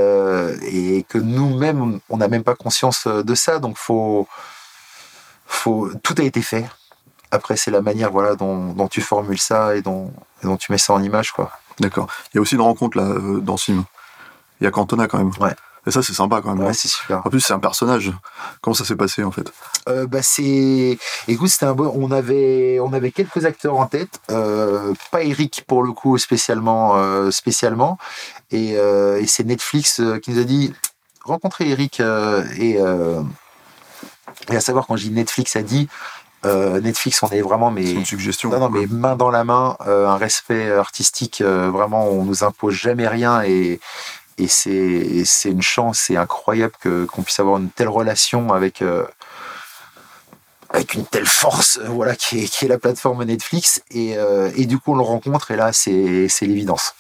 et que nous-mêmes, on n'a même pas conscience de ça, donc faut, faut, tout a été fait. Après, c'est la manière voilà, dont, dont tu formules ça et dont, et dont tu mets ça en image. Quoi. D'accord. Il y a aussi une rencontre là euh, dans film. Il y a Cantona quand même. Ouais. Et ça, c'est sympa quand même. Ouais, c'est super. En plus, c'est un personnage. Comment ça s'est passé en fait? Euh, bah, c'est... Écoute, c'était un bon... on, avait... on avait quelques acteurs en tête. Euh, pas Eric pour le coup spécialement. euh, spécialement. Et, et c'est Netflix qui nous a dit rencontrez Eric. et, et à savoir, quand je dis Netflix a dit, euh, Netflix, on est vraiment. Mais... Une suggestion. Non, non, mais main dans la main, euh, un respect artistique, euh, vraiment, on nous impose jamais rien et, et c'est, une chance, c'est incroyable que, qu'on puisse avoir une telle relation avec, avec une telle force, voilà, qui est, qui est la plateforme Netflix. Et, et du coup, on le rencontre et là, c'est, c'est l'évidence.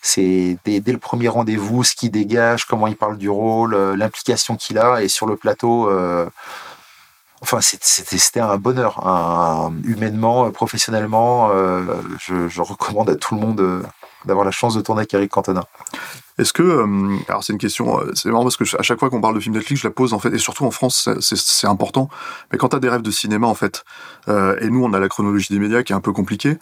C'est dès, dès le premier rendez-vous, ce qu'il dégage, comment il parle du rôle, l'implication qu'il a et sur le plateau. Enfin, c'était un bonheur, humainement, euh, professionnellement. euh, je, recommande à tout le monde euh, d'avoir la chance de tourner avec Eric Cantona. Est-ce que, alors c'est une question, c'est marrant parce que à chaque fois qu'on parle de film Netflix, je la pose en fait, et surtout en France, c'est- important. Mais quand t'as des rêves de cinéma en fait, et nous on a la chronologie des médias qui est un peu compliquée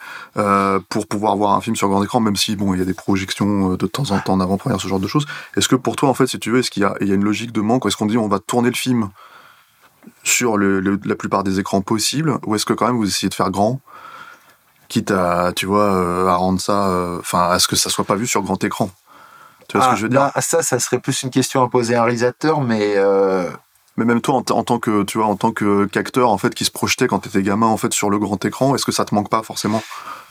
pour pouvoir voir un film sur grand écran, même si bon il y a des projections de temps en temps en avant-première, ce genre de choses. Est-ce que pour toi en fait, si tu veux, est-ce qu'il y y a une logique de manque, est-ce qu'on dit on va tourner le film sur le, le- la plupart des écrans possibles, ou est-ce que quand même vous essayez de faire grand? Quitte à, tu vois, euh, à rendre ça, euh, enfin, à ce que ça soit pas vu sur grand écran? Tu vois ce Ah, que je veux dire? ça, ça serait plus une question à poser à un réalisateur, mais euh, Mais même toi, en, tant que, tu vois, en tant que qu'acteur, en fait, qui se projetait quand t'étais gamin, en fait, sur le grand écran, est-ce que ça te manque pas forcément?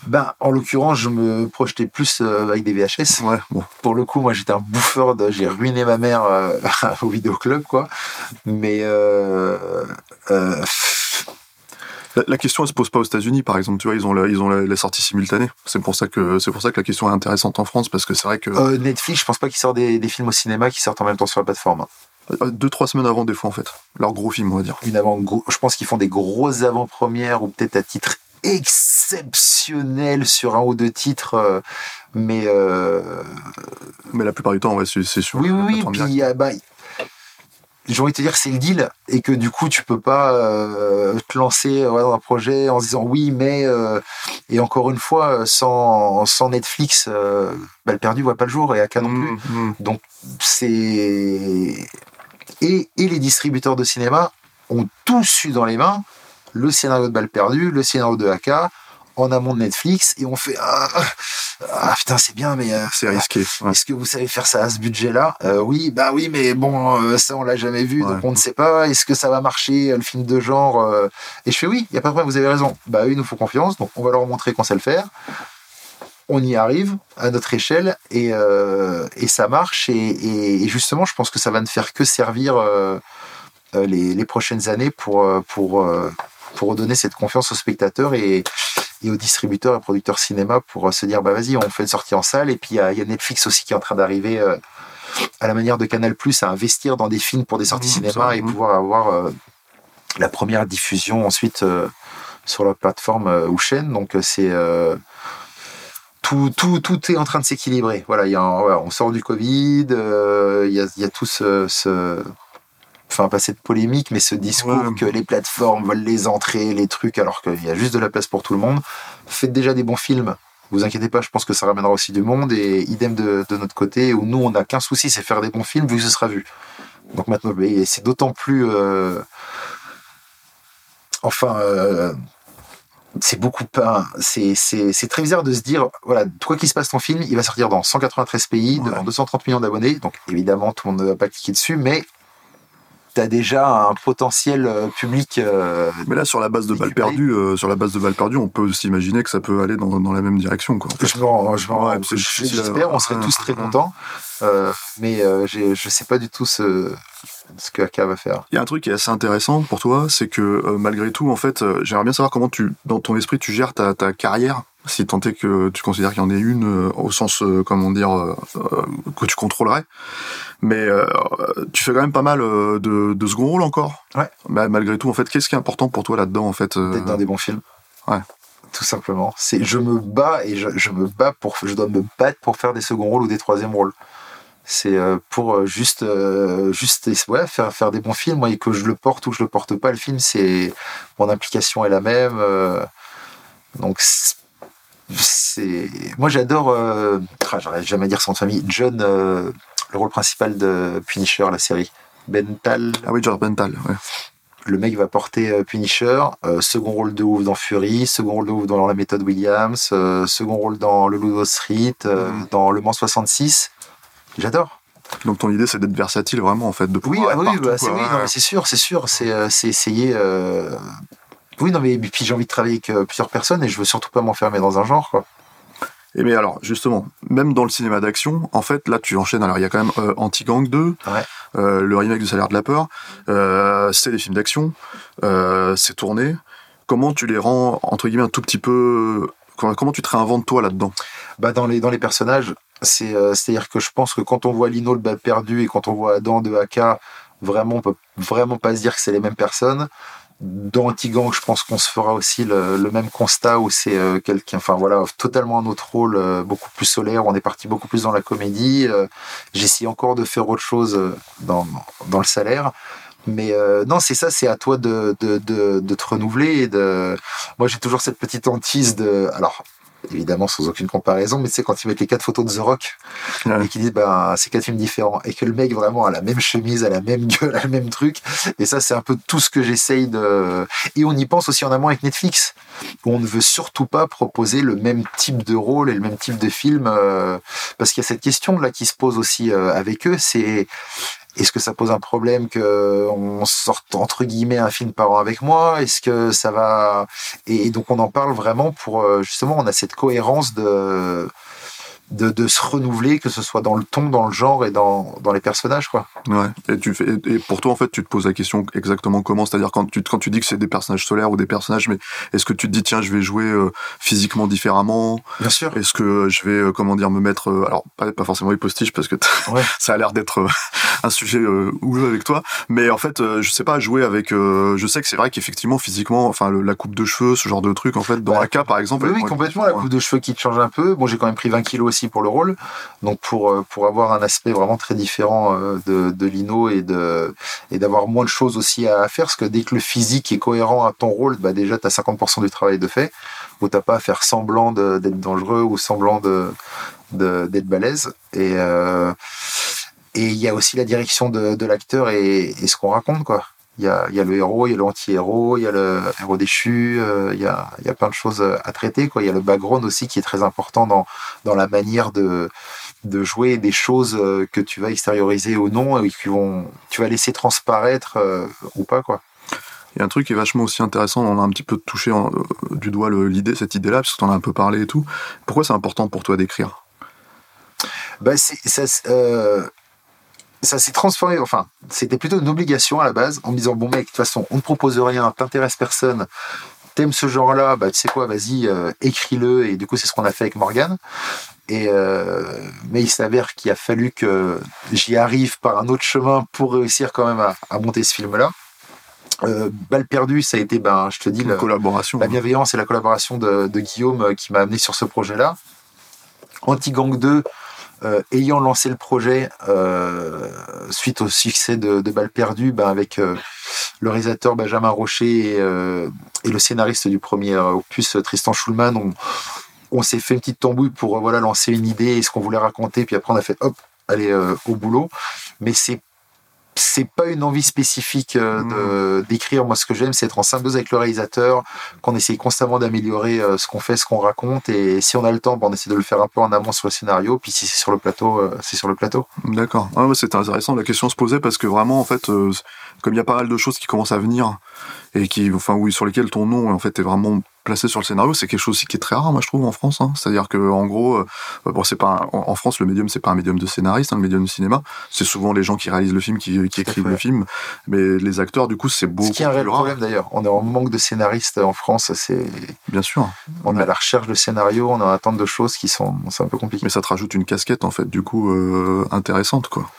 Ben, en l'occurrence, je me projetais plus euh, avec des VHS. Ouais, bon. Pour le coup, moi, j'étais un bouffeur. De, j'ai ruiné ma mère euh, au vidéoclub, quoi. Mais euh, La, la question, elle se pose pas aux États-Unis, par exemple. Tu vois, ils ont la, ils ont la, la sortie simultanée. C'est pour ça que, c'est pour ça que la question est intéressante en France, parce que c'est vrai que Netflix, je pense pas qu'ils sortent des, des films au cinéma qui sortent en même temps sur la plateforme. Euh, deux, trois semaines avant, des fois, en fait, leur gros film, on va dire. une avant je pense qu'ils font des grosses avant-premières ou peut-être à titre exceptionnel sur un ou deux titres euh, mais euh, Mais la plupart du temps, ouais, c'est sûr. oui oui oui puis a- bah, j'ai envie de te dire que c'est le deal et que du coup tu peux pas euh, te lancer ouais, dans un projet en se disant oui mais euh, et encore une fois sans, sans Netflix bah, le perdu voit pas le jour et Aka non plus Mmh, mmh. donc c'est et, et les distributeurs de cinéma ont tous eu dans les mains le scénario de Balle perdue, le scénario de AK, en amont de Netflix et on fait ah, ah putain c'est bien mais euh, C'est risqué. ouais. est-ce que vous savez faire ça à ce budget-là? Euh, Oui, bah oui, mais bon, euh, ça on l'a jamais vu, donc on ne sait pas. Est-ce que ça va marcher le film de genre Et je fais oui, il y a pas de problème, vous avez raison. Bah eux, ils nous font confiance, donc on va leur montrer qu'on sait le faire. On y arrive à notre échelle et, euh, et ça marche. Et, et- et justement, je pense que ça va ne faire que servir euh, euh, les, les prochaines années pour pour pour redonner cette confiance aux spectateurs et, aux distributeurs et producteurs cinéma pour se dire bah vas-y on fait une sortie en salle et puis il y, a- il y a Netflix aussi qui est en train d'arriver euh, à la manière de Canal Plus à investir dans des films pour des sorties Mmh, cinéma ça, et mmh. pouvoir avoir la première diffusion ensuite sur la plateforme ou chaîne donc c'est tout, tout, tout est en train de s'équilibrer. Voilà, il y a on sort du Covid, euh, il y, a, il y a tout ce, ce- enfin pas cette polémique, mais ce discours Ouais. que les plateformes veulent les entrées, les trucs, alors qu'il y a juste de la place pour tout le monde. Faites déjà des bons films. Vous inquiétez pas, je pense que ça ramènera aussi du monde et idem de, de notre côté où nous on n'a qu'un souci, c'est faire des bons films vu que ce sera vu. Donc maintenant, c'est d'autant plus, euh, enfin, euh, c'est beaucoup c'est très bizarre de se dire, voilà, quoi qu'il se passe ton film, il va sortir dans 193 pays, Ouais. devant 230 millions d'abonnés, donc évidemment tout le monde ne va pas cliquer dessus, mais t'as déjà un potentiel euh, public. euh, Mais là, sur la base de balles perdues, euh, sur la base de balles perdues, on peut s'imaginer que ça peut aller dans, dans la même direction, quoi. en fait. Je Ouais, je- J'espère, on serait tous très contents. Euh, mais je sais pas du tout ce, ce que AK va faire. Il y a un truc qui est assez intéressant pour toi, c'est que euh, malgré tout, en fait, euh, j'aimerais bien savoir comment tu, dans ton esprit, tu gères ta, ta carrière, si tant est que tu considères qu'il y en ait une euh, au sens, comment dire, que tu contrôlerais. Mais tu fais quand même pas mal de, de second rôle encore. Ouais. Bah, malgré tout, en fait, qu'est-ce qui est important pour toi là-dedans, en fait D'être dans des bons films. Ouais. Tout simplement. C'est, je me bats et je, je me bats pour, je dois me battre pour faire des seconds rôles ou des troisièmes rôles. C'est euh, pour euh, juste, euh, juste, ouais, faire, faire des bons films. Moi, et que je le porte ou je le porte pas, le film, c'est mon implication est la même. donc c'est- moi, j'adore. Euh, ah, j'arrive jamais à dire son de famille. John, euh, le rôle principal de Punisher, la série. Bental, Ah oui, George Bental. Ouais. le mec va porter Punisher, euh, second rôle de ouf dans Fury, second rôle de ouf dans la méthode Williams, second rôle dans le Ludo Street, euh, Mhm. dans Le Mans 66. J'adore. Donc ton idée, c'est d'être versatile vraiment, en fait, de Oui, pouvoir ah être oui, partout, bah, c'est oui, non, mais c'est sûr, c'est sûr, c'est euh, c'est essayer. euh, Oui, non, mais puis j'ai envie de travailler avec euh, plusieurs personnes et je veux surtout pas m'enfermer dans un genre. Quoi. Et mais alors, justement, même dans le cinéma d'action, en fait, là, tu enchaînes. Alors, il y a quand même euh, Anti-Gang 2, Ouais. euh, le remake du Salaire de la Peur. Euh, c'est des films d'action, c'est tourné. Comment tu les rends, entre guillemets, un tout petit peu... Comment, comment tu te réinventes, toi, là-dedans? Bah, dans, les, dans les personnages, c'est, euh, c'est-à-dire que je pense que quand on voit Lino le bal perdu et quand on voit Adam de AK, vraiment, on peut vraiment pas se dire que c'est les mêmes personnes. Dans Antigang, je pense qu'on se fera aussi le, le même constat où c'est euh, quelqu'un, enfin voilà, totalement un autre rôle, euh, beaucoup plus solaire, on est parti beaucoup plus dans la comédie. Euh, J'essaie encore de faire autre chose euh, dans, dans le salaire. Mais euh, non, c'est ça, c'est à toi de, de, de, de te renouveler. Et de... Moi, j'ai toujours cette petite hantise de. Alors, évidemment, sans aucune comparaison, mais tu sais, quand ils mettent les quatre photos de The Rock Ouais. et qu'ils disent, ben, c'est quatre films différents, et que le mec vraiment a la même chemise, a la même gueule, a le même truc. Et ça, c'est un peu tout ce que j'essaye de. Et on y pense aussi en amont avec Netflix, où on ne veut surtout pas proposer le même type de rôle et le même type de film, euh, parce qu'il y a cette question là qui se pose aussi euh, avec eux, c'est est-ce que ça pose un problème que on sorte entre guillemets un film par an avec moi? Est-ce que ça va? Et donc on en parle vraiment pour euh, justement on a cette cohérence de de, de se renouveler, que ce soit dans le ton, dans le genre et dans, dans les personnages quoi. Ouais. Et, tu fais, et pour toi, en fait, tu te poses la question exactement comment C'est-à-dire quand tu, quand tu dis que c'est des personnages solaires ou des personnages, mais est-ce que tu te dis, tiens, je vais jouer euh, physiquement différemment? Bien sûr. Est-ce que je vais, euh, comment dire, me mettre... euh, alors, pas, pas forcément les postiches, parce que Ouais. ça a l'air d'être euh, un sujet euh, houleux avec toi. Mais en fait, euh, je sais pas, jouer avec... euh, je sais que c'est vrai qu'effectivement, physiquement, enfin, le- la coupe de cheveux, ce genre de truc, en fait, dans Ouais. AK, par exemple... Oui, oui, complètement. La coupe de cheveux qui te change un peu. Bon, j'ai quand même pris 20 kilos aussi pour le rôle. Donc, pour, euh, pour avoir un aspect vraiment très différent euh, de, Lino et de, d'avoir moins de choses aussi à faire. Parce que dès que le physique est cohérent à ton rôle, bah, déjà, tu as 50% du travail de fait. Où t'as pas à faire semblant d'être dangereux ou semblant de, d'être balèze. Et, euh, et il y a aussi la direction de, de l'acteur et, et ce qu'on raconte, quoi. Il y a, il y a le héros, il y a l'anti-héros, il y a le héros déchu, euh, il, y a, y a plein de choses à traiter. Il y a le background aussi qui est très important dans, dans la manière de, de jouer des choses euh, que tu vas extérioriser ou non et qui vont, tu vas laisser transparaître euh, ou pas. quoi. Il y a un truc qui est vachement aussi intéressant, on a un petit peu touché du doigt l'idée, cette idée-là, parce que tu en as un peu parlé et tout. Pourquoi c'est important pour toi d'écrire? Bah, ça, ça s'est transformé, enfin, c'était plutôt une obligation à la base, en me disant, bon mec, de toute façon, on ne propose rien, t'intéresse personne, t'aimes ce genre-là, bah tu sais quoi, vas-y, euh, écris-le, et du coup c'est ce qu'on a fait avec Morgan. Et euh, mais il s'avère qu'il a fallu que j'y arrive par un autre chemin pour réussir quand même à, monter ce film-là. Euh, Balle perdue, ça a été, ben, je te dis, la collaboration, la bienveillance et la collaboration de, de Guillaume euh, qui m'a amené sur ce projet-là. Anti-Gang 2, euh, ayant lancé le projet euh, suite au succès de, Balles perdues, ben avec euh, le réalisateur Benjamin Rocher et, le scénariste du premier opus Tristan Schulman, on, on s'est fait une petite tambouille pour voilà lancer une idée et ce qu'on voulait raconter, puis après on a fait hop, aller au boulot. Mais c'est c'est pas une envie spécifique euh, de hmm. d'écrire. Moi, ce que j'aime, c'est être en symbiose avec le réalisateur, qu'on essaye constamment d'améliorer euh, ce qu'on fait, ce qu'on raconte, et si on a le temps, ben, on essaie de le faire un peu en amont sur le scénario. Puis si c'est sur le plateau, euh, c'est sur le plateau. D'accord. Ah c'est intéressant. La question se posait parce que vraiment, en fait, comme il y a pas mal de choses qui commencent à venir et qui, enfin, oui, sur lesquelles ton nom en fait est vraiment placé sur le scénario, c'est quelque chose aussi qui est très rare, moi je trouve, en France. Hein. C'est-à-dire que en gros, euh, bon, c'est pas en France le médium, c'est pas un médium de scénariste, hein, le médium de cinéma. C'est souvent les gens qui réalisent le film, qui, qui écrivent le film, mais les acteurs, du coup, c'est beaucoup. Ce qui est un réel problème d'ailleurs. On est en manque de scénaristes en France. C'est bien sûr. On est à la recherche de scénarios, on est en attente de choses qui sont, c'est un peu compliqué. Mais ça te rajoute une casquette en fait, du coup, euh, intéressante quoi.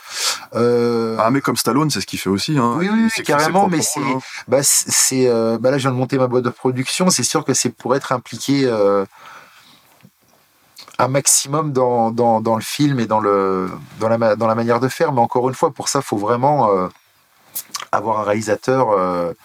Euh... Ah mais comme Stallone, c'est ce qu'il fait aussi. Hein. Oui oui, carrément. Mais c'est, hein. bah c'est, euh, bah là je viens de monter ma boîte de production. C'est sûr que c'est pour être impliqué euh, un maximum dans, dans, le film et dans, le, dans, la, dans la manière de faire. Mais encore une fois, pour ça, il faut vraiment avoir un réalisateur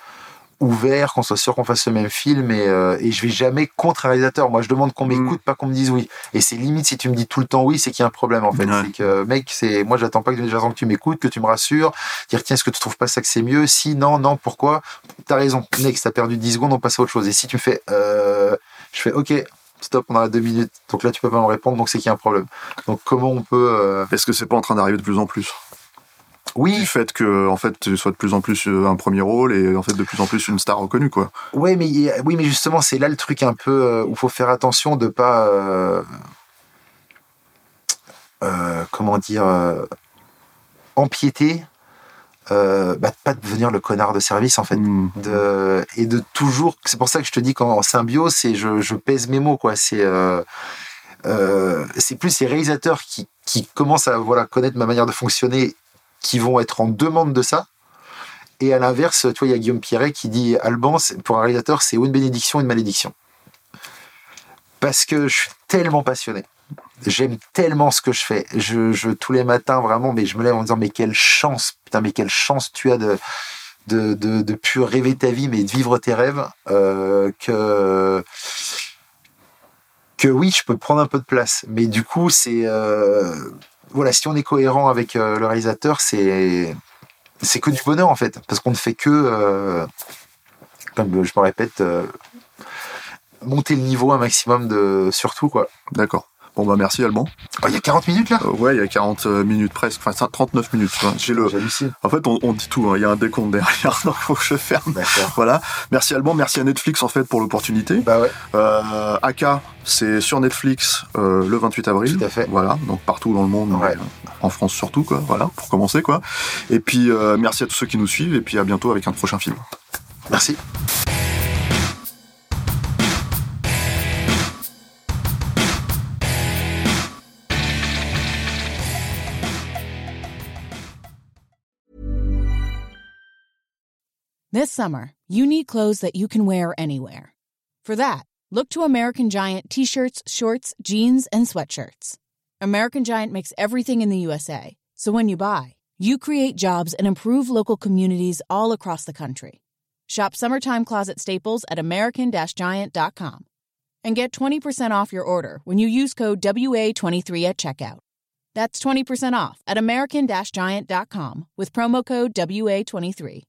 ouvert, qu'on soit sûr qu'on fasse le même film. Et, et, je vais jamais contre un réalisateur. Moi, je demande qu'on mm. m'écoute, pas qu'on me dise oui. Et c'est limite si tu me dis tout le temps oui, c'est qu'il y a un problème en fait. C'est que, mec, c'est moi, j'attends pas que, j'attends que tu m'écoutes, que tu me rassures, dire tiens, est-ce que tu trouves pas ça que c'est mieux? Si, non, non, pourquoi? T'as raison. Mec, t'as perdu 10 secondes, on passe à autre chose. Et si tu me fais je fais OK, stop, on a deux minutes. Donc là, tu peux pas me répondre, donc c'est qu'il y a un problème. Donc comment on peut. Euh, Est-ce que c'est pas en train d'arriver de plus en plus? Oui. Du fait que, en fait, tu sois de plus en plus euh, un premier rôle et en fait de plus en plus une star reconnue, quoi. Oui, mais, oui, mais justement, c'est là le truc un peu euh, où il faut faire attention de pas. comment dire. empiéter euh, bah, pas devenir le connard de service en fait mmh. de, et de toujours c'est pour ça que je te dis qu'en symbiose c'est je, je pèse mes mots quoi c'est euh, euh, c'est plus ces réalisateurs qui, qui commencent à voilà connaître ma manière de fonctionner qui vont être en demande de ça et à l'inverse tu vois il y a Guillaume Pierret qui dit Alban pour un réalisateur c'est une bénédiction une malédiction parce que je suis tellement passionné j'aime tellement ce que je fais. Je, tous les matins, vraiment, mais je me lève en disant, mais quelle chance, putain, mais quelle chance tu as de, de, de, de plus rêver ta vie, mais de vivre tes rêves, euh, que, que oui, je peux prendre un peu de place. Mais du coup, c'est, euh, voilà, si on est cohérent avec euh, le réalisateur, c'est, c'est que du bonheur, en fait, parce qu'on ne fait que, euh, comme je me répète, euh, monter le niveau un maximum de surtout. D'accord. Bon bah merci Alban. Ah, il y a 40 minutes là euh, Ouais, il y a 40 euh, minutes presque, enfin 39 minutes. J'ai le. En fait, on, dit tout. Hein. Il y a un décompte derrière, donc faut que je ferme. Voilà. Merci Alban, merci à Netflix en fait pour l'opportunité. Bah ouais. Euh, Aka, c'est sur Netflix euh, le 28 avril. Tout à fait. Voilà, donc partout dans le monde, en France surtout quoi. Voilà, pour commencer quoi. Et puis merci à tous ceux qui nous suivent et puis à bientôt avec un prochain film. Merci. This summer, you need clothes that you can wear anywhere. For that, look to American Giant t shirts, shorts, jeans, and sweatshirts. American Giant makes everything in the USA, so when you buy, you create jobs and improve local communities all across the country. Shop summertime closet staples at American Giant.com and get 20% off your order when you use code WA23 at checkout. That's 20% off at American Giant.com with promo code WA23.